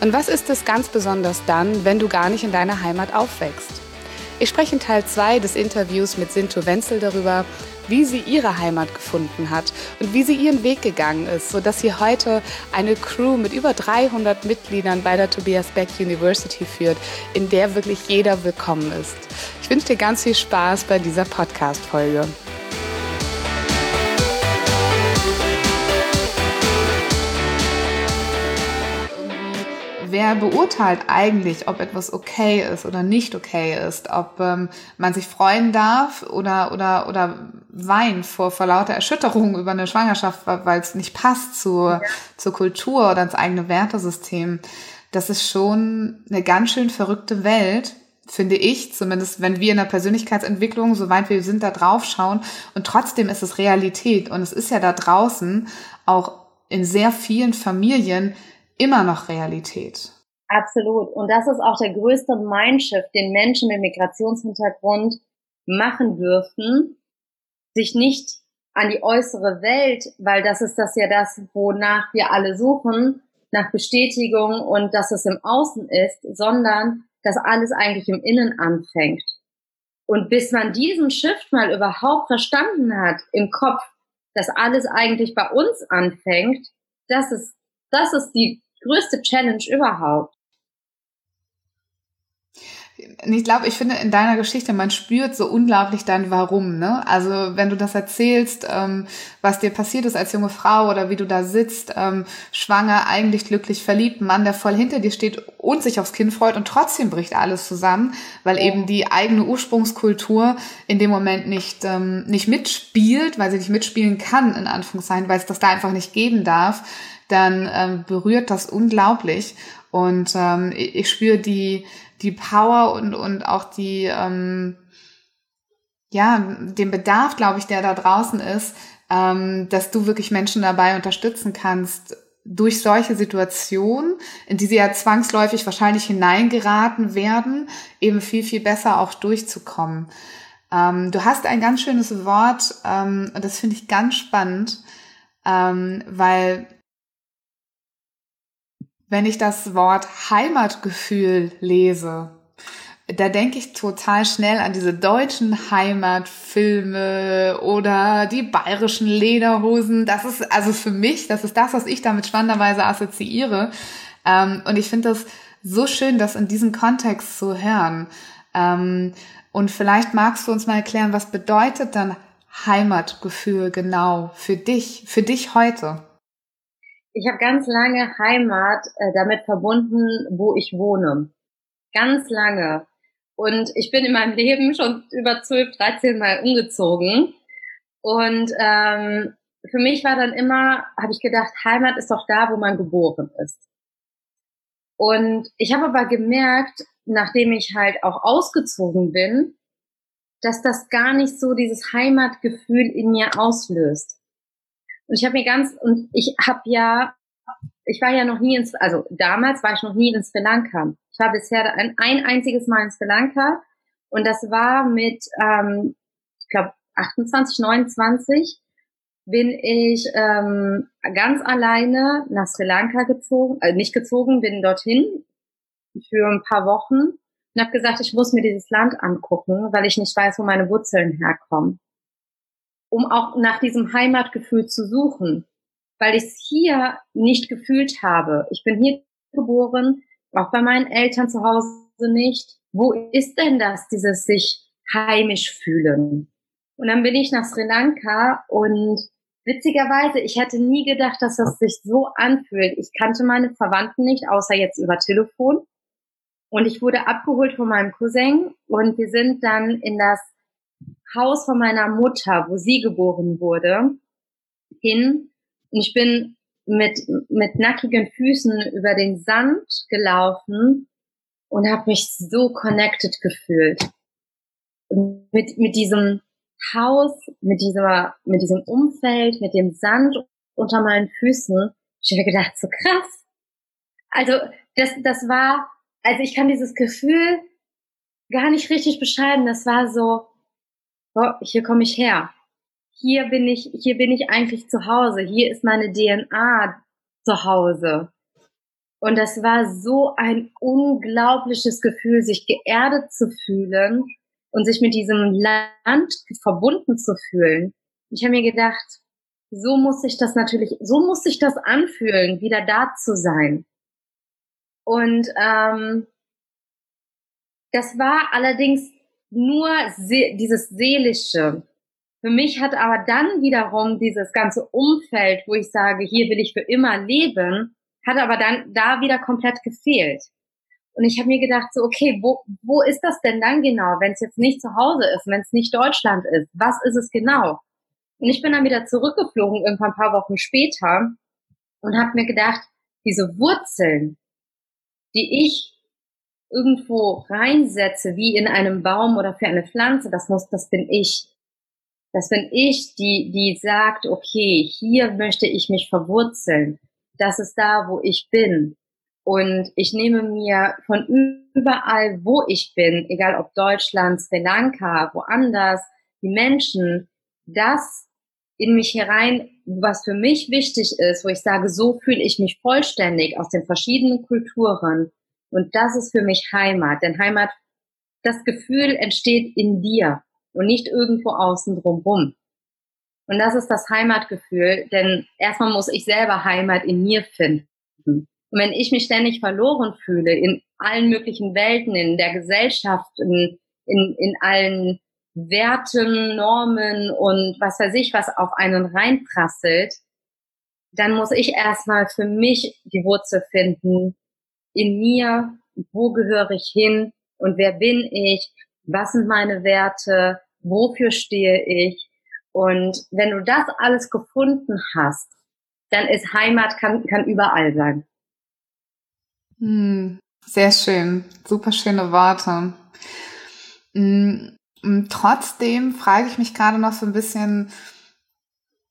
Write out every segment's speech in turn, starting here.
Und was ist es ganz besonders dann, wenn du gar nicht in deiner Heimat aufwächst? Ich spreche in Teil 2 des Interviews mit Sinto Wenzel darüber, wie sie ihre Heimat gefunden hat und wie sie ihren Weg gegangen ist, sodass sie heute eine Crew mit über 300 Mitgliedern bei der Tobias Beck University führt, in der wirklich jeder willkommen ist. Ich wünsche dir ganz viel Spaß bei dieser Podcast-Folge. Wer beurteilt eigentlich, ob etwas okay ist oder nicht okay ist, ob ähm, man sich freuen darf oder oder oder weint vor, vor lauter Erschütterung über eine Schwangerschaft, weil es nicht passt zur, ja. zur Kultur oder ins eigene Wertesystem. Das ist schon eine ganz schön verrückte Welt, finde ich, zumindest wenn wir in der Persönlichkeitsentwicklung, soweit wir sind, da drauf schauen. Und trotzdem ist es Realität. Und es ist ja da draußen auch in sehr vielen Familien immer noch Realität. Absolut. Und das ist auch der größte Mindshift, den Menschen mit Migrationshintergrund machen dürfen, sich nicht an die äußere Welt, weil das ist das ja das, wonach wir alle suchen, nach Bestätigung und dass es im Außen ist, sondern dass alles eigentlich im Innen anfängt. Und bis man diesen Shift mal überhaupt verstanden hat im Kopf, dass alles eigentlich bei uns anfängt, das ist, das ist die größte Challenge überhaupt. Ich glaube, ich finde in deiner Geschichte, man spürt so unglaublich dein Warum. Ne? Also wenn du das erzählst, ähm, was dir passiert ist als junge Frau oder wie du da sitzt, ähm, schwanger, eigentlich glücklich verliebt, Mann, der voll hinter dir steht und sich aufs Kind freut und trotzdem bricht alles zusammen, weil eben die eigene Ursprungskultur in dem Moment nicht, ähm, nicht mitspielt, weil sie nicht mitspielen kann, in Anführungszeichen, weil es das da einfach nicht geben darf dann ähm, berührt das unglaublich. Und ähm, ich spüre die, die Power und, und auch die, ähm, ja, den Bedarf, glaube ich, der da draußen ist, ähm, dass du wirklich Menschen dabei unterstützen kannst, durch solche Situationen, in die sie ja zwangsläufig wahrscheinlich hineingeraten werden, eben viel, viel besser auch durchzukommen. Ähm, du hast ein ganz schönes Wort, ähm, und das finde ich ganz spannend, ähm, weil wenn ich das Wort Heimatgefühl lese, da denke ich total schnell an diese deutschen Heimatfilme oder die bayerischen Lederhosen. Das ist also für mich, das ist das, was ich damit spannenderweise assoziiere. Ähm, und ich finde das so schön, das in diesem Kontext zu hören. Ähm, und vielleicht magst du uns mal erklären, was bedeutet dann Heimatgefühl genau für dich, für dich heute? Ich habe ganz lange Heimat äh, damit verbunden, wo ich wohne. Ganz lange. Und ich bin in meinem Leben schon über 12, 13 Mal umgezogen. Und ähm, für mich war dann immer, habe ich gedacht, Heimat ist doch da, wo man geboren ist. Und ich habe aber gemerkt, nachdem ich halt auch ausgezogen bin, dass das gar nicht so dieses Heimatgefühl in mir auslöst. Und ich habe mir ganz, und ich habe ja, ich war ja noch nie ins, also damals war ich noch nie in Sri Lanka. Ich war bisher ein, ein einziges Mal in Sri Lanka und das war mit, ähm, ich glaube, 28, 29 bin ich ähm, ganz alleine nach Sri Lanka gezogen, äh, nicht gezogen, bin dorthin für ein paar Wochen und habe gesagt, ich muss mir dieses Land angucken, weil ich nicht weiß, wo meine Wurzeln herkommen um auch nach diesem Heimatgefühl zu suchen, weil ich es hier nicht gefühlt habe. Ich bin hier geboren, auch bei meinen Eltern zu Hause nicht. Wo ist denn das, dieses sich heimisch fühlen? Und dann bin ich nach Sri Lanka und witzigerweise, ich hätte nie gedacht, dass das sich so anfühlt. Ich kannte meine Verwandten nicht, außer jetzt über Telefon. Und ich wurde abgeholt von meinem Cousin und wir sind dann in das Haus von meiner Mutter, wo sie geboren wurde, hin. Und ich bin mit mit nackigen Füßen über den Sand gelaufen und habe mich so connected gefühlt. Mit, mit diesem Haus, mit dieser, mit diesem Umfeld, mit dem Sand unter meinen Füßen. Ich habe gedacht, so krass. Also, das, das war, also ich kann dieses Gefühl gar nicht richtig beschreiben. Das war so, oh, hier komme ich her. Hier bin ich, hier bin ich eigentlich zu Hause. Hier ist meine DNA zu Hause. Und das war so ein unglaubliches Gefühl, sich geerdet zu fühlen und sich mit diesem Land verbunden zu fühlen. Ich habe mir gedacht, so muss sich das natürlich, so muss sich das anfühlen, wieder da zu sein. Und ähm, das war allerdings nur se dieses Seelische. Für mich hat aber dann wiederum dieses ganze Umfeld, wo ich sage, hier will ich für immer leben, hat aber dann da wieder komplett gefehlt. Und ich habe mir gedacht, so, okay, wo, wo ist das denn dann genau, wenn es jetzt nicht zu Hause ist, wenn es nicht Deutschland ist? Was ist es genau? Und ich bin dann wieder zurückgeflogen, irgendwann ein paar Wochen später, und habe mir gedacht, diese Wurzeln, die ich irgendwo reinsetze, wie in einem Baum oder für eine Pflanze, das muss, das bin ich. Das bin ich, die, die sagt, okay, hier möchte ich mich verwurzeln. Das ist da, wo ich bin. Und ich nehme mir von überall, wo ich bin, egal ob Deutschland, Sri Lanka, woanders, die Menschen, das in mich herein, was für mich wichtig ist, wo ich sage, so fühle ich mich vollständig aus den verschiedenen Kulturen. Und das ist für mich Heimat. Denn Heimat, das Gefühl entsteht in dir und nicht irgendwo außen drumherum. Und das ist das Heimatgefühl, denn erstmal muss ich selber Heimat in mir finden. Und wenn ich mich ständig verloren fühle in allen möglichen Welten, in der Gesellschaft, in, in, in allen Werten, Normen und was weiß ich, was auf einen reinprasselt, dann muss ich erstmal für mich die Wurzel finden, in mir, wo gehöre ich hin und wer bin ich, was sind meine Werte, wofür stehe ich. Und wenn du das alles gefunden hast, dann ist Heimat, kann, kann überall sein. Hm, sehr schön, super schöne Worte. Hm, trotzdem frage ich mich gerade noch so ein bisschen,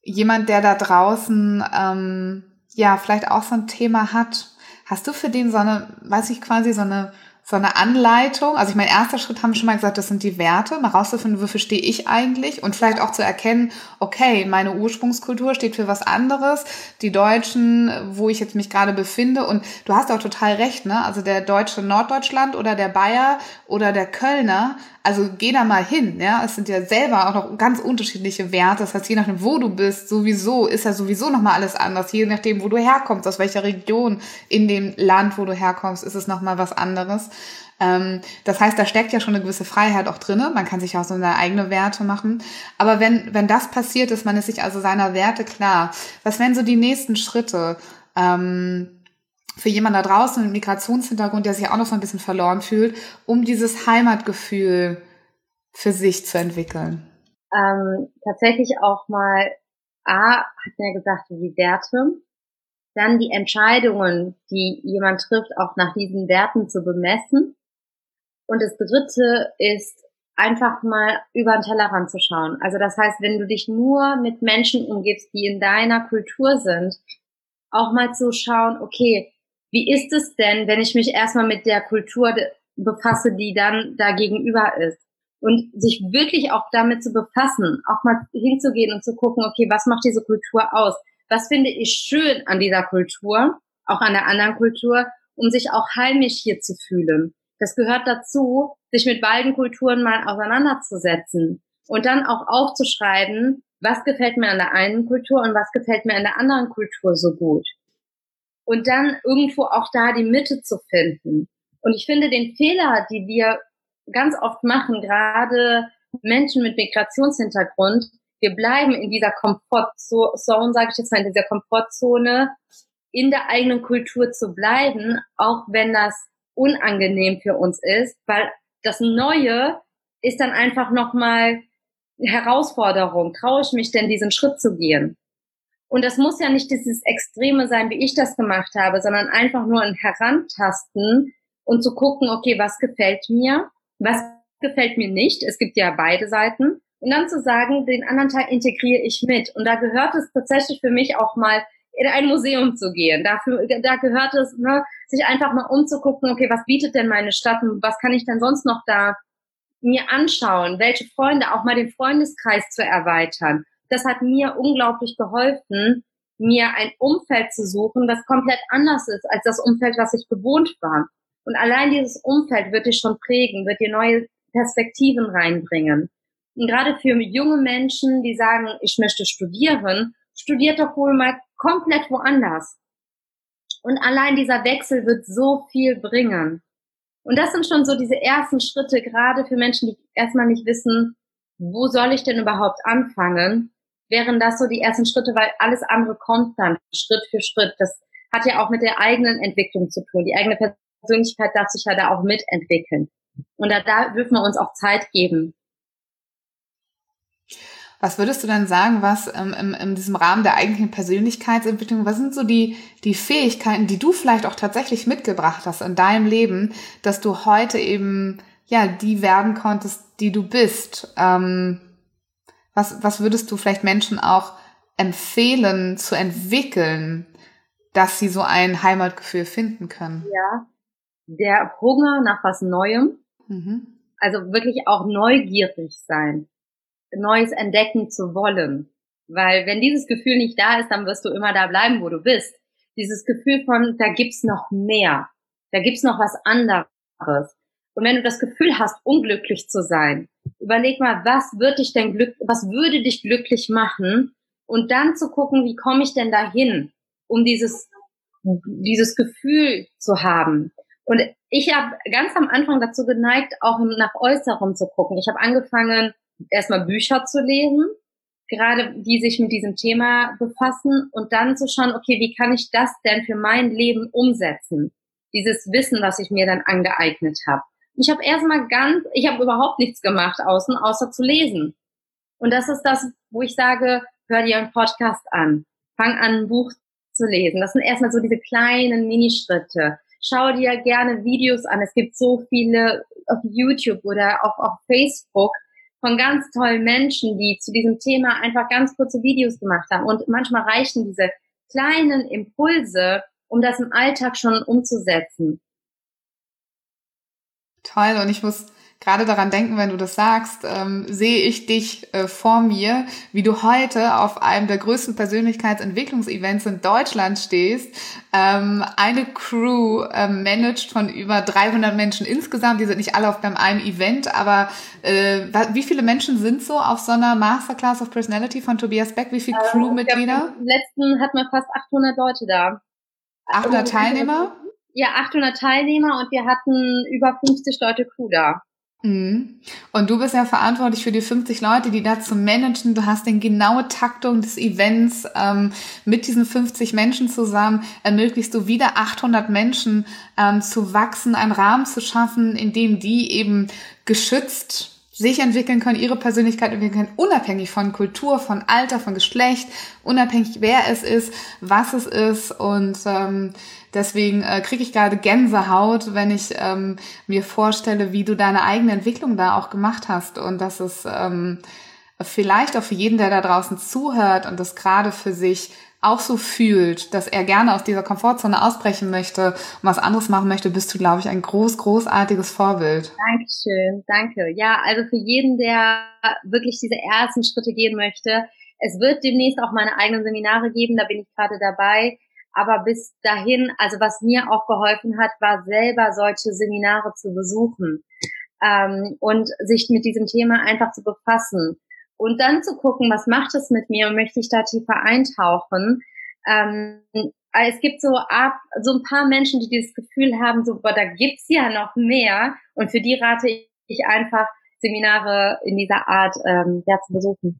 jemand, der da draußen ähm, ja vielleicht auch so ein Thema hat. Hast du für den so eine, weiß ich quasi, so eine so eine Anleitung. Also ich mein erster Schritt haben wir schon mal gesagt, das sind die Werte, mal rauszufinden, wofür stehe ich eigentlich und vielleicht auch zu erkennen, okay, meine Ursprungskultur steht für was anderes, die Deutschen, wo ich jetzt mich gerade befinde und du hast auch total recht, ne? Also der Deutsche Norddeutschland oder der Bayer oder der Kölner also geh da mal hin, ja. Es sind ja selber auch noch ganz unterschiedliche Werte. Das heißt, je nachdem, wo du bist, sowieso, ist ja sowieso nochmal alles anders. Je nachdem, wo du herkommst, aus welcher Region in dem Land, wo du herkommst, ist es nochmal was anderes. Ähm, das heißt, da steckt ja schon eine gewisse Freiheit auch drinne. Man kann sich auch so seine eigene Werte machen. Aber wenn, wenn das passiert ist, man ist sich also seiner Werte klar. Was wären so die nächsten Schritte? Ähm, für jemanden da draußen mit Migrationshintergrund, der sich auch noch so ein bisschen verloren fühlt, um dieses Heimatgefühl für sich zu entwickeln? Ähm, tatsächlich auch mal, A, hat mir gesagt, die Werte, dann die Entscheidungen, die jemand trifft, auch nach diesen Werten zu bemessen. Und das dritte ist, einfach mal über den Tellerrand zu schauen. Also das heißt, wenn du dich nur mit Menschen umgibst, die in deiner Kultur sind, auch mal zu schauen, okay, wie ist es denn, wenn ich mich erstmal mit der Kultur befasse, die dann da gegenüber ist? Und sich wirklich auch damit zu befassen, auch mal hinzugehen und zu gucken, okay, was macht diese Kultur aus? Was finde ich schön an dieser Kultur, auch an der anderen Kultur, um sich auch heimisch hier zu fühlen? Das gehört dazu, sich mit beiden Kulturen mal auseinanderzusetzen und dann auch aufzuschreiben, was gefällt mir an der einen Kultur und was gefällt mir an der anderen Kultur so gut und dann irgendwo auch da die Mitte zu finden. Und ich finde den Fehler, die wir ganz oft machen, gerade Menschen mit Migrationshintergrund, wir bleiben in dieser Komfortzone, sage ich jetzt mal, in dieser Komfortzone, in der eigenen Kultur zu bleiben, auch wenn das unangenehm für uns ist, weil das Neue ist dann einfach nochmal Herausforderung. Traue ich mich denn, diesen Schritt zu gehen? Und das muss ja nicht dieses Extreme sein, wie ich das gemacht habe, sondern einfach nur ein Herantasten und zu gucken, okay, was gefällt mir, was gefällt mir nicht. Es gibt ja beide Seiten. Und dann zu sagen, den anderen Teil integriere ich mit. Und da gehört es tatsächlich für mich auch mal in ein Museum zu gehen. Dafür, da gehört es, ne, sich einfach mal umzugucken, okay, was bietet denn meine Stadt und was kann ich denn sonst noch da mir anschauen? Welche Freunde, auch mal den Freundeskreis zu erweitern. Das hat mir unglaublich geholfen, mir ein Umfeld zu suchen, was komplett anders ist als das Umfeld, was ich gewohnt war. Und allein dieses Umfeld wird dich schon prägen, wird dir neue Perspektiven reinbringen. Und gerade für junge Menschen, die sagen, ich möchte studieren, studiert doch wohl mal komplett woanders. Und allein dieser Wechsel wird so viel bringen. Und das sind schon so diese ersten Schritte, gerade für Menschen, die erstmal nicht wissen, wo soll ich denn überhaupt anfangen, wären das so die ersten Schritte, weil alles andere kommt dann Schritt für Schritt. Das hat ja auch mit der eigenen Entwicklung zu tun. Die eigene Persönlichkeit darf sich ja da auch mitentwickeln. Und da, da dürfen wir uns auch Zeit geben. Was würdest du denn sagen, was ähm, in, in diesem Rahmen der eigentlichen Persönlichkeitsentwicklung, was sind so die, die Fähigkeiten, die du vielleicht auch tatsächlich mitgebracht hast in deinem Leben, dass du heute eben, ja, die werden konntest, die du bist? Ähm, was, was würdest du vielleicht Menschen auch empfehlen zu entwickeln, dass sie so ein Heimatgefühl finden können? Ja, der Hunger nach was Neuem, mhm. also wirklich auch neugierig sein Neues entdecken zu wollen. Weil wenn dieses Gefühl nicht da ist, dann wirst du immer da bleiben, wo du bist. Dieses Gefühl von, da gibt's noch mehr, da gibt's noch was anderes. Und wenn du das Gefühl hast, unglücklich zu sein, überleg mal, was würde dich denn glück, was würde dich glücklich machen? Und dann zu gucken, wie komme ich denn dahin, um dieses, dieses Gefühl zu haben. Und ich habe ganz am Anfang dazu geneigt, auch nach Äußerem zu gucken. Ich habe angefangen, erstmal Bücher zu lesen, gerade die sich mit diesem Thema befassen und dann zu schauen, okay, wie kann ich das denn für mein Leben umsetzen? Dieses Wissen, was ich mir dann angeeignet habe. Ich habe erstmal ganz, ich habe überhaupt nichts gemacht außen, außer zu lesen. Und das ist das, wo ich sage, hör dir einen Podcast an, fang an, ein Buch zu lesen. Das sind erstmal so diese kleinen Minischritte. Schau dir gerne Videos an. Es gibt so viele auf YouTube oder auch auf Facebook, von ganz tollen Menschen, die zu diesem Thema einfach ganz kurze Videos gemacht haben. Und manchmal reichen diese kleinen Impulse, um das im Alltag schon umzusetzen. Toll. Und ich muss gerade daran denken, wenn du das sagst, ähm, sehe ich dich äh, vor mir, wie du heute auf einem der größten Persönlichkeitsentwicklungsevents in Deutschland stehst, ähm, eine Crew ähm, managt von über 300 Menschen insgesamt. Die sind nicht alle auf beim einem Event, aber äh, wie viele Menschen sind so auf so einer Masterclass of Personality von Tobias Beck? Wie viele ähm, Crewmitglieder? Im letzten hatten wir fast 800 Leute da. 800 Teilnehmer? Ja, 800 Teilnehmer und wir hatten über 50 Leute Crew da. Mhm. Und du bist ja verantwortlich für die 50 Leute, die da zu managen. Du hast den genaue Taktung des Events ähm, mit diesen 50 Menschen zusammen. Ermöglichst du wieder 800 Menschen ähm, zu wachsen, einen Rahmen zu schaffen, in dem die eben geschützt sich entwickeln können, ihre Persönlichkeit entwickeln können, unabhängig von Kultur, von Alter, von Geschlecht, unabhängig wer es ist, was es ist. Und ähm, deswegen äh, kriege ich gerade Gänsehaut, wenn ich ähm, mir vorstelle, wie du deine eigene Entwicklung da auch gemacht hast. Und das ist ähm, vielleicht auch für jeden, der da draußen zuhört und das gerade für sich auch so fühlt, dass er gerne aus dieser Komfortzone ausbrechen möchte und was anderes machen möchte, bist du, glaube ich, ein groß, großartiges Vorbild. Dankeschön, danke. Ja, also für jeden, der wirklich diese ersten Schritte gehen möchte, es wird demnächst auch meine eigenen Seminare geben, da bin ich gerade dabei. Aber bis dahin, also was mir auch geholfen hat, war selber solche Seminare zu besuchen ähm, und sich mit diesem Thema einfach zu befassen und dann zu gucken, was macht es mit mir und möchte ich da tiefer eintauchen. Ähm, es gibt so ab, so ein paar Menschen, die dieses Gefühl haben, so, boah, da gibt's ja noch mehr. Und für die rate ich einfach, Seminare in dieser Art ähm, ja, zu besuchen.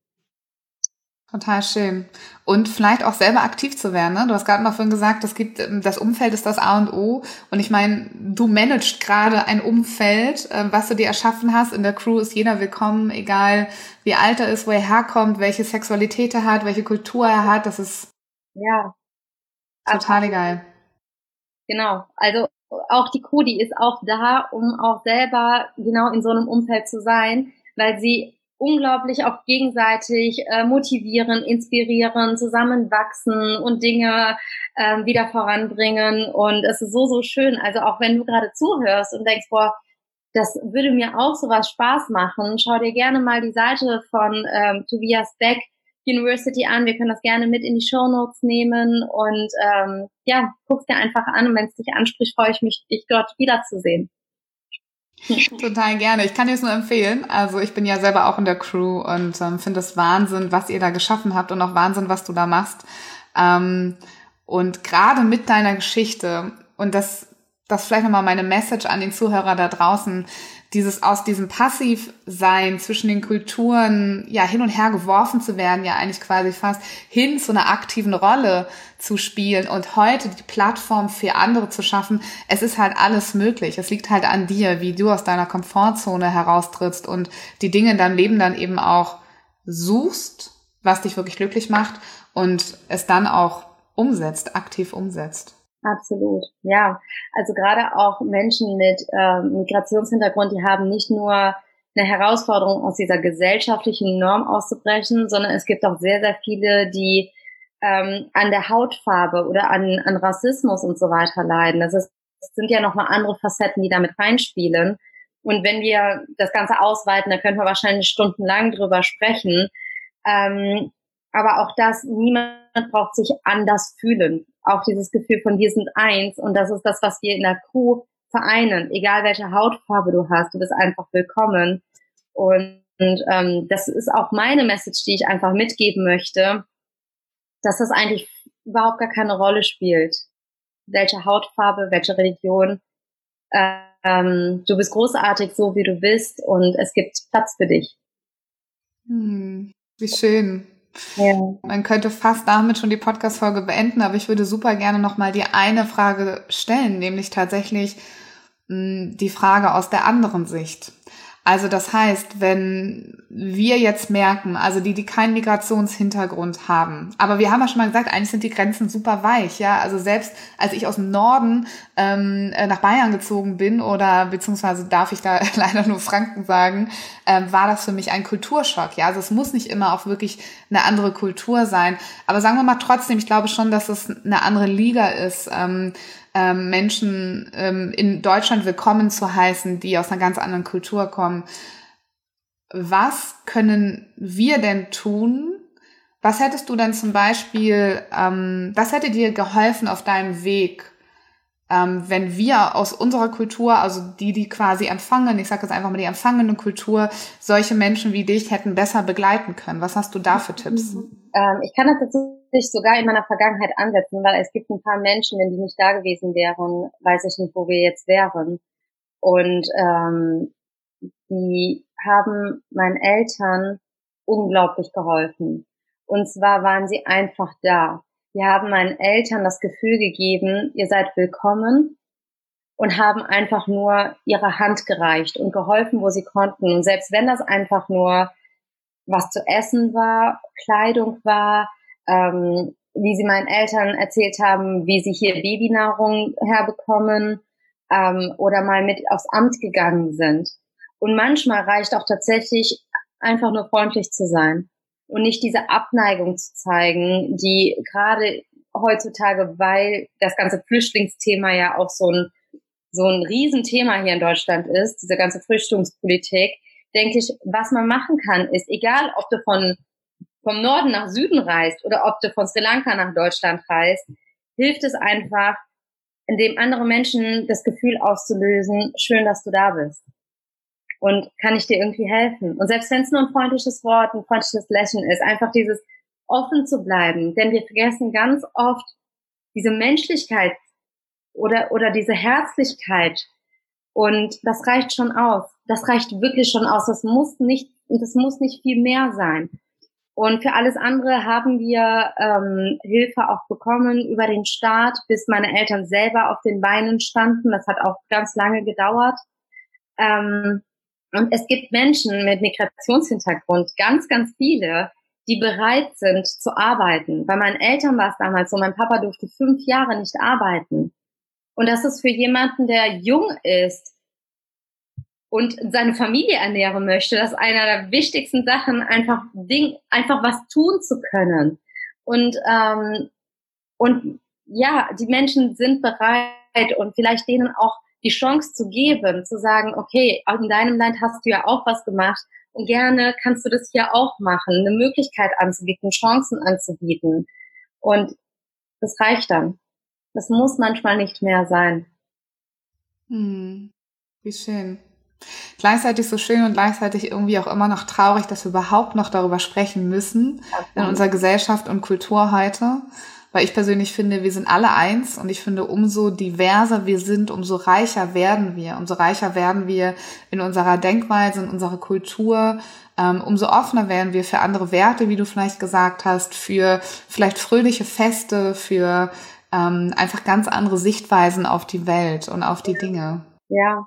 Total schön. Und vielleicht auch selber aktiv zu werden. Ne? Du hast gerade noch vorhin gesagt, es gibt, ähm, das Umfeld ist das A und O. Und ich meine, du managst gerade ein Umfeld, ähm, was du dir erschaffen hast. In der Crew ist jeder willkommen, egal wie alt er ist, wo er herkommt, welche Sexualität er hat, welche Kultur er hat. Das ist Ja. Total egal. Genau. Also auch die Crew, die ist auch da, um auch selber genau in so einem Umfeld zu sein, weil sie unglaublich auch gegenseitig äh, motivieren, inspirieren, zusammenwachsen und Dinge äh, wieder voranbringen. Und es ist so, so schön. Also auch wenn du gerade zuhörst und denkst, boah, das würde mir auch sowas Spaß machen, schau dir gerne mal die Seite von ähm, Tobias Beck University an. Wir können das gerne mit in die Show Notes nehmen und ähm, ja, guck's dir einfach an und wenn es dich anspricht, freue ich mich, dich dort wiederzusehen. Total gerne. Ich kann dir es nur empfehlen. Also ich bin ja selber auch in der Crew und ähm, finde es Wahnsinn, was ihr da geschaffen habt und auch Wahnsinn, was du da machst. Ähm, und gerade mit deiner Geschichte und das, das vielleicht nochmal meine Message an den Zuhörer da draußen, dieses aus diesem Passivsein zwischen den Kulturen ja hin und her geworfen zu werden, ja eigentlich quasi fast hin zu einer aktiven Rolle zu spielen und heute die Plattform für andere zu schaffen. Es ist halt alles möglich. Es liegt halt an dir, wie du aus deiner Komfortzone heraustrittst und die Dinge in deinem Leben dann eben auch suchst, was dich wirklich glücklich macht und es dann auch umsetzt, aktiv umsetzt. Absolut, ja. Also gerade auch Menschen mit äh, Migrationshintergrund, die haben nicht nur eine Herausforderung, aus dieser gesellschaftlichen Norm auszubrechen, sondern es gibt auch sehr, sehr viele, die ähm, an der Hautfarbe oder an, an Rassismus und so weiter leiden. Das, ist, das sind ja nochmal andere Facetten, die damit reinspielen. Und wenn wir das Ganze ausweiten, dann können wir wahrscheinlich stundenlang drüber sprechen. Ähm, aber auch das, niemand braucht sich anders fühlen auch dieses Gefühl von wir sind eins und das ist das, was wir in der Crew vereinen. Egal welche Hautfarbe du hast, du bist einfach willkommen. Und, und ähm, das ist auch meine Message, die ich einfach mitgeben möchte, dass das eigentlich überhaupt gar keine Rolle spielt. Welche Hautfarbe, welche Religion. Ähm, du bist großartig, so wie du bist und es gibt Platz für dich. Hm, wie schön. Ja. Man könnte fast damit schon die Podcast-Folge beenden, aber ich würde super gerne nochmal die eine Frage stellen, nämlich tatsächlich mh, hm, die Frage aus der anderen Sicht. Also das heißt, wenn wir jetzt merken, also die, die keinen Migrationshintergrund haben, aber wir haben ja schon mal gesagt, eigentlich sind die Grenzen super weich, ja. Also selbst als ich aus dem Norden ähm, äh, nach Bayern gezogen bin oder beziehungsweise darf ich da leider nur Franken sagen, ähm, war das für mich ein Kulturschock. Ja, also es muss nicht immer auch wirklich eine andere Kultur sein, aber sagen wir mal trotzdem, ich glaube schon, dass es eine andere Liga ist. Ähm, ähm, Menschen ähm, in Deutschland willkommen zu heißen, die aus einer ganz anderen Kultur kommen. Was können wir denn tun? Was hättest du denn zum Beispiel, ähm, was hätte dir geholfen auf deinem Weg, ähm, wenn wir aus unserer Kultur, also die, die quasi empfangen, ich sage jetzt einfach mal die empfangene Kultur, solche Menschen wie dich hätten besser begleiten können? Was hast du da für Tipps? Ähm, ich kann das tatsächlich sogar in meiner Vergangenheit ansetzen, weil es gibt ein paar Menschen, wenn die nicht da gewesen wären, weiß ich nicht, wo wir jetzt wären. Und ähm, die haben meinen Eltern unglaublich geholfen. Und zwar waren sie einfach da. Die haben meinen Eltern das Gefühl gegeben, ihr seid willkommen und haben einfach nur ihre Hand gereicht und geholfen, wo sie konnten. Und selbst wenn das einfach nur was zu essen war, Kleidung war, ähm, wie sie meinen Eltern erzählt haben, wie sie hier Babynahrung herbekommen ähm, oder mal mit aufs Amt gegangen sind. Und manchmal reicht auch tatsächlich einfach nur freundlich zu sein und nicht diese Abneigung zu zeigen, die gerade heutzutage, weil das ganze Flüchtlingsthema ja auch so ein so ein Riesenthema hier in Deutschland ist, diese ganze Flüchtlingspolitik, denke ich, was man machen kann, ist, egal ob du von, vom Norden nach Süden reist oder ob du von Sri Lanka nach Deutschland reist, hilft es einfach, indem andere Menschen das Gefühl auszulösen, schön, dass du da bist. Und kann ich dir irgendwie helfen? Und selbst wenn es nur ein freundliches Wort, ein freundliches Lächeln ist, einfach dieses offen zu bleiben. Denn wir vergessen ganz oft diese Menschlichkeit oder, oder diese Herzlichkeit, und das reicht schon aus. Das reicht wirklich schon aus. Das muss nicht, das muss nicht viel mehr sein. Und für alles andere haben wir ähm, Hilfe auch bekommen über den Staat, bis meine Eltern selber auf den Beinen standen. Das hat auch ganz lange gedauert. Ähm, und es gibt Menschen mit Migrationshintergrund, ganz, ganz viele, die bereit sind zu arbeiten. Bei meinen Eltern war es damals so, mein Papa durfte fünf Jahre nicht arbeiten. Und das ist für jemanden, der jung ist und seine Familie ernähren möchte, das ist einer der wichtigsten Sachen, einfach Ding, einfach was tun zu können. Und ähm, und ja, die Menschen sind bereit und vielleicht denen auch die Chance zu geben, zu sagen, okay, in deinem Land hast du ja auch was gemacht und gerne kannst du das hier auch machen, eine Möglichkeit anzubieten, Chancen anzubieten. Und das reicht dann. Das muss manchmal nicht mehr sein. Hm, wie schön. Gleichzeitig so schön und gleichzeitig irgendwie auch immer noch traurig, dass wir überhaupt noch darüber sprechen müssen in unserer Gesellschaft und Kultur heute weil ich persönlich finde, wir sind alle eins und ich finde, umso diverser wir sind, umso reicher werden wir. Umso reicher werden wir in unserer Denkweise, in unserer Kultur, ähm, umso offener werden wir für andere Werte, wie du vielleicht gesagt hast, für vielleicht fröhliche Feste, für ähm, einfach ganz andere Sichtweisen auf die Welt und auf die Dinge. Ja,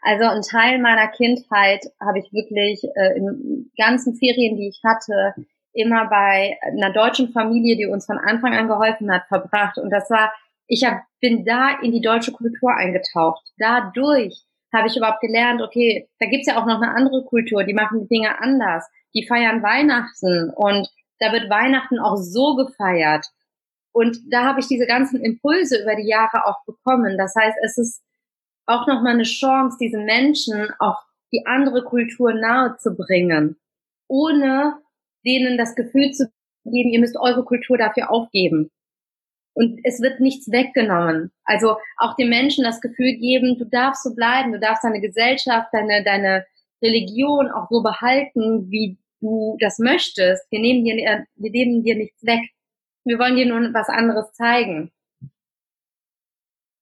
also ein Teil meiner Kindheit habe ich wirklich äh, in ganzen Ferien, die ich hatte, immer bei einer deutschen Familie, die uns von Anfang an geholfen hat, verbracht. Und das war, ich hab, bin da in die deutsche Kultur eingetaucht. Dadurch habe ich überhaupt gelernt, okay, da gibt's ja auch noch eine andere Kultur, die machen die Dinge anders. Die feiern Weihnachten und da wird Weihnachten auch so gefeiert. Und da habe ich diese ganzen Impulse über die Jahre auch bekommen. Das heißt, es ist auch nochmal eine Chance, diese Menschen auch die andere Kultur nahe zu bringen, ohne denen das Gefühl zu geben, ihr müsst eure Kultur dafür aufgeben. Und es wird nichts weggenommen. Also auch den Menschen das Gefühl geben, du darfst so bleiben, du darfst deine Gesellschaft, deine, deine Religion auch so behalten, wie du das möchtest. Wir nehmen dir, wir nehmen dir nichts weg. Wir wollen dir nur was anderes zeigen.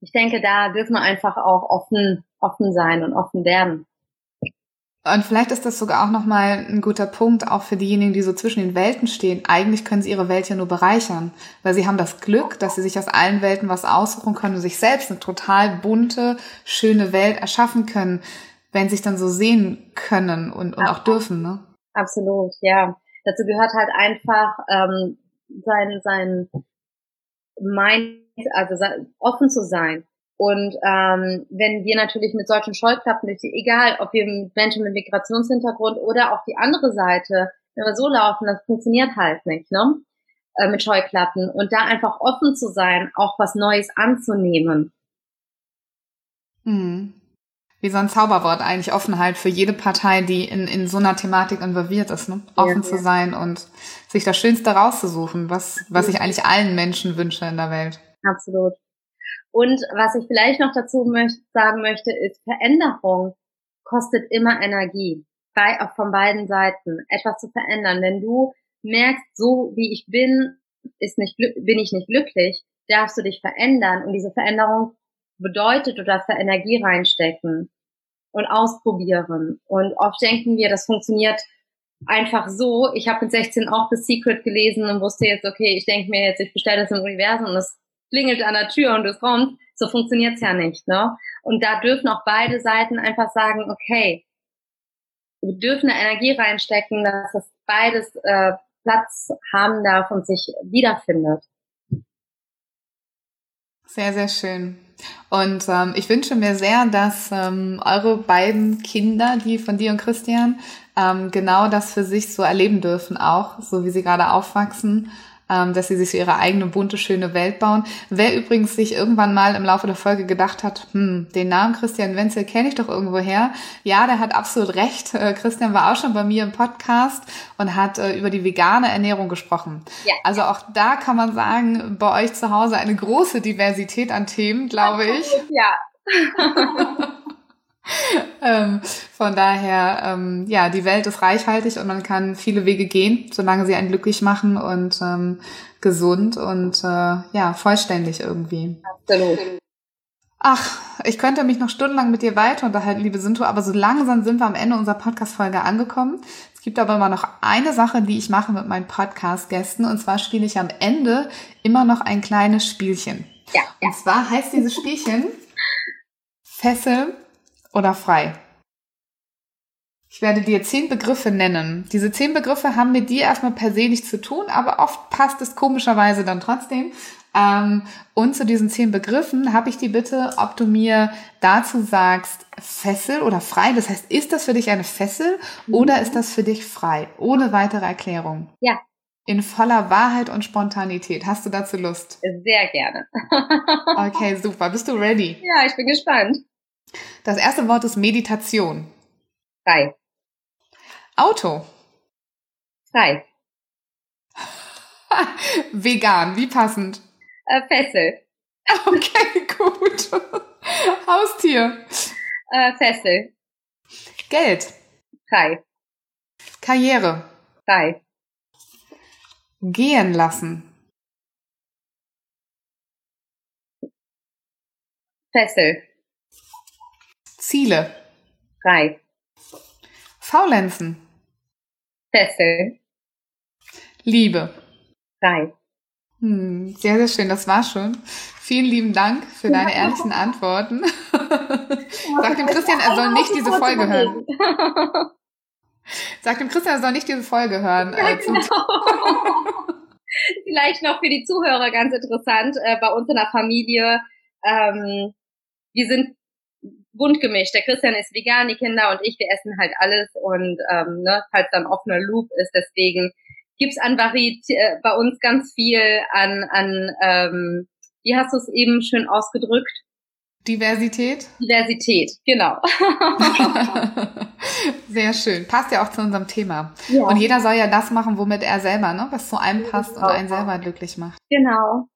Ich denke, da dürfen wir einfach auch offen, offen sein und offen werden. Und vielleicht ist das sogar auch nochmal ein guter Punkt, auch für diejenigen, die so zwischen den Welten stehen. Eigentlich können sie ihre Welt ja nur bereichern, weil sie haben das Glück, dass sie sich aus allen Welten was aussuchen können und sich selbst eine total bunte, schöne Welt erschaffen können, wenn sie sich dann so sehen können und, und auch dürfen. Ne? Absolut, ja. Dazu gehört halt einfach ähm, sein, sein Mind, also sein, offen zu sein und ähm, wenn wir natürlich mit solchen Scheuklappen, egal ob wir Menschen mit Migrationshintergrund oder auch die andere Seite, wenn wir so laufen, das funktioniert halt nicht, ne? Äh, mit Scheuklappen. Und da einfach offen zu sein, auch was Neues anzunehmen. Hm. Wie so ein Zauberwort eigentlich Offenheit für jede Partei, die in, in so einer Thematik involviert ist, ne? Offen ja, zu sein und sich das Schönste rauszusuchen, was, was ich eigentlich allen Menschen wünsche in der Welt. Absolut. Und was ich vielleicht noch dazu möcht sagen möchte, ist Veränderung kostet immer Energie. Bei, auch von beiden Seiten. Etwas zu verändern. Wenn du merkst, so wie ich bin, ist nicht, bin ich nicht glücklich, darfst du dich verändern. Und diese Veränderung bedeutet, du darfst da Energie reinstecken und ausprobieren. Und oft denken wir, das funktioniert einfach so. Ich habe mit 16 auch The Secret gelesen und wusste jetzt, okay, ich denke mir jetzt, ich bestelle das im Universum und es klingelt an der Tür und es kommt. So funktioniert's ja nicht, ne? Und da dürfen auch beide Seiten einfach sagen, okay, wir dürfen eine Energie reinstecken, dass das beides äh, Platz haben darf und sich wiederfindet. Sehr, sehr schön. Und ähm, ich wünsche mir sehr, dass ähm, eure beiden Kinder, die von dir und Christian, ähm, genau das für sich so erleben dürfen, auch so wie sie gerade aufwachsen ähm, dass sie sich so ihre eigene bunte, schöne Welt bauen. Wer übrigens sich irgendwann mal im Laufe der Folge gedacht hat, hm, den Namen Christian Wenzel kenne ich doch irgendwo her. Ja, der hat absolut recht. Äh, Christian war auch schon bei mir im Podcast und hat äh, über die vegane Ernährung gesprochen. Ja. Also auch da kann man sagen, bei euch zu Hause eine große Diversität an Themen, glaube ich. Ja. ähm, von daher, ähm, ja, die Welt ist reichhaltig und man kann viele Wege gehen, solange sie einen glücklich machen und ähm, gesund und äh, ja, vollständig irgendwie. Absolut. Ach, ich könnte mich noch stundenlang mit dir weiter unterhalten, liebe Sinto, aber so langsam sind wir am Ende unserer Podcast-Folge angekommen. Es gibt aber immer noch eine Sache, die ich mache mit meinen Podcast-Gästen und zwar spiele ich am Ende immer noch ein kleines Spielchen. Ja, ja. Und zwar heißt dieses Spielchen Fessel oder frei? Ich werde dir zehn Begriffe nennen. Diese zehn Begriffe haben mit dir erstmal per se nichts zu tun, aber oft passt es komischerweise dann trotzdem. Ähm, und zu diesen zehn Begriffen habe ich die Bitte, ob du mir dazu sagst, Fessel oder frei. Das heißt, ist das für dich eine Fessel oder ist das für dich frei? Ohne weitere Erklärung. Ja. In voller Wahrheit und Spontanität. Hast du dazu Lust? Sehr gerne. okay, super. Bist du ready? Ja, ich bin gespannt. Das erste Wort ist Meditation. Frei. Auto. Frei. Vegan, wie passend. Äh, Fessel. Okay, gut. Haustier. Äh, Fessel. Geld. Frei. Karriere. Frei. Gehen lassen. Fessel. Ziele. Frei. Faulenzen. Fessel. Liebe. Frei. Hm, sehr, sehr schön, das war schon. Vielen lieben Dank für deine ehrlichen Antworten. Sag dem Christian, er soll nicht diese Folge hören. Sag dem Christian, er soll nicht diese Folge hören. Ja, äh, genau. Vielleicht noch für die Zuhörer ganz interessant, äh, bei uns in der Familie, ähm, wir sind bunt gemischt. Der Christian ist vegan, die Kinder und ich, wir essen halt alles und ähm, ne, falls dann offener Loop ist, deswegen gibt's an Variet äh, bei uns ganz viel an, an ähm, wie hast du es eben schön ausgedrückt? Diversität? Diversität, genau. Sehr schön. Passt ja auch zu unserem Thema. Ja. Und jeder soll ja das machen, womit er selber, ne, was zu einem passt genau. und einen selber glücklich macht. Genau.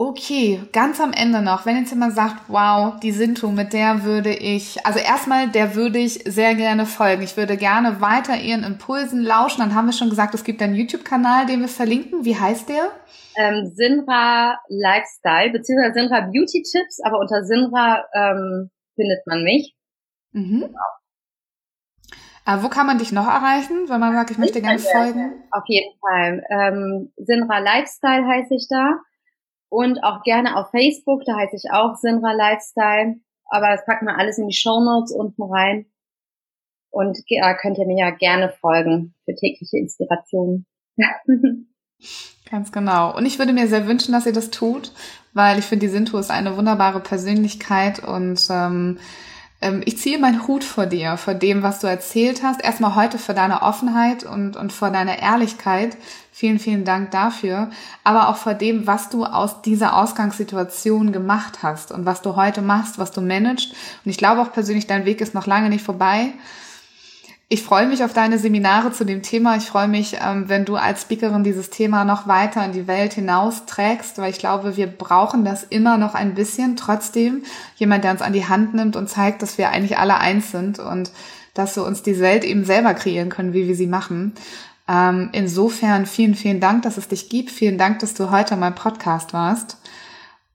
Okay, ganz am Ende noch, wenn jetzt jemand sagt, wow, die Sintu, mit der würde ich, also erstmal, der würde ich sehr gerne folgen. Ich würde gerne weiter ihren Impulsen lauschen. Dann haben wir schon gesagt, es gibt einen YouTube-Kanal, den wir verlinken. Wie heißt der? Ähm, Sinra Lifestyle, beziehungsweise Sinra Beauty Tips, aber unter Sinra ähm, findet man mich. Mhm. Genau. Äh, wo kann man dich noch erreichen, wenn man sagt, ich möchte gerne folgen? Auf jeden Fall. Ähm, Sinra Lifestyle heiße ich da und auch gerne auf Facebook, da heiße ich auch Sinra Lifestyle. Aber das packen wir alles in die Show Notes unten rein. Und da könnt ihr mir ja gerne folgen für tägliche Inspirationen. Ganz genau. Und ich würde mir sehr wünschen, dass ihr das tut, weil ich finde, die Sinto ist eine wunderbare Persönlichkeit und ähm, ähm, ich ziehe meinen Hut vor dir, vor dem, was du erzählt hast. Erstmal heute für deine Offenheit und, und vor deiner Ehrlichkeit. Vielen, vielen Dank dafür. Aber auch vor dem, was du aus dieser Ausgangssituation gemacht hast und was du heute machst, was du managst. Und ich glaube auch persönlich, dein Weg ist noch lange nicht vorbei. Ich freue mich auf deine Seminare zu dem Thema. Ich freue mich, ähm, wenn du als Speakerin dieses Thema noch weiter in die Welt hinaus trägst, weil ich glaube, wir brauchen das immer noch ein bisschen. Trotzdem jemand, der uns an die Hand nimmt und zeigt, dass wir eigentlich alle eins sind und dass wir uns die Welt eben selber kreieren können, wie wir sie machen. Ähm, insofern vielen, vielen Dank, dass es dich gibt. Vielen Dank, dass du heute mein Podcast warst.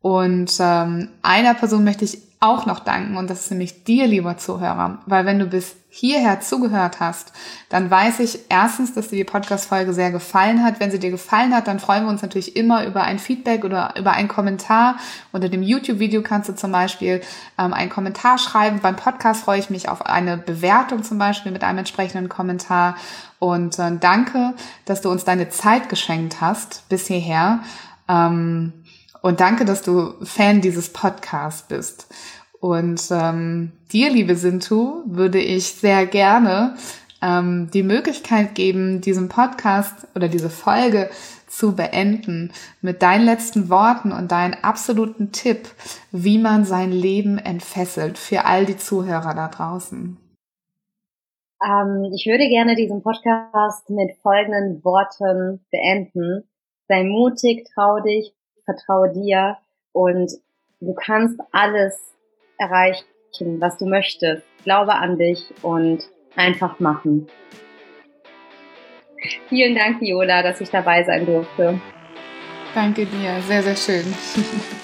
Und ähm, einer Person möchte ich auch noch danken und das ist nämlich dir, lieber Zuhörer, weil wenn du bis hierher zugehört hast, dann weiß ich erstens, dass dir die Podcast-Folge sehr gefallen hat. Wenn sie dir gefallen hat, dann freuen wir uns natürlich immer über ein Feedback oder über einen Kommentar. Unter dem YouTube-Video kannst du zum Beispiel ähm, einen Kommentar schreiben. Beim Podcast freue ich mich auf eine Bewertung zum Beispiel mit einem entsprechenden Kommentar. Und äh, danke, dass du uns deine Zeit geschenkt hast bis hierher. Ähm, und danke, dass du Fan dieses Podcasts bist. Und ähm, dir, liebe Sintu, würde ich sehr gerne ähm, die Möglichkeit geben, diesen Podcast oder diese Folge zu beenden mit deinen letzten Worten und deinen absoluten Tipp, wie man sein Leben entfesselt für all die Zuhörer da draußen. Ähm, ich würde gerne diesen Podcast mit folgenden Worten beenden. Sei mutig, trau dich, vertraue dir und du kannst alles erreichen, was du möchtest. Glaube an dich und einfach machen. Vielen Dank, Viola, dass ich dabei sein durfte. Danke dir, sehr, sehr schön.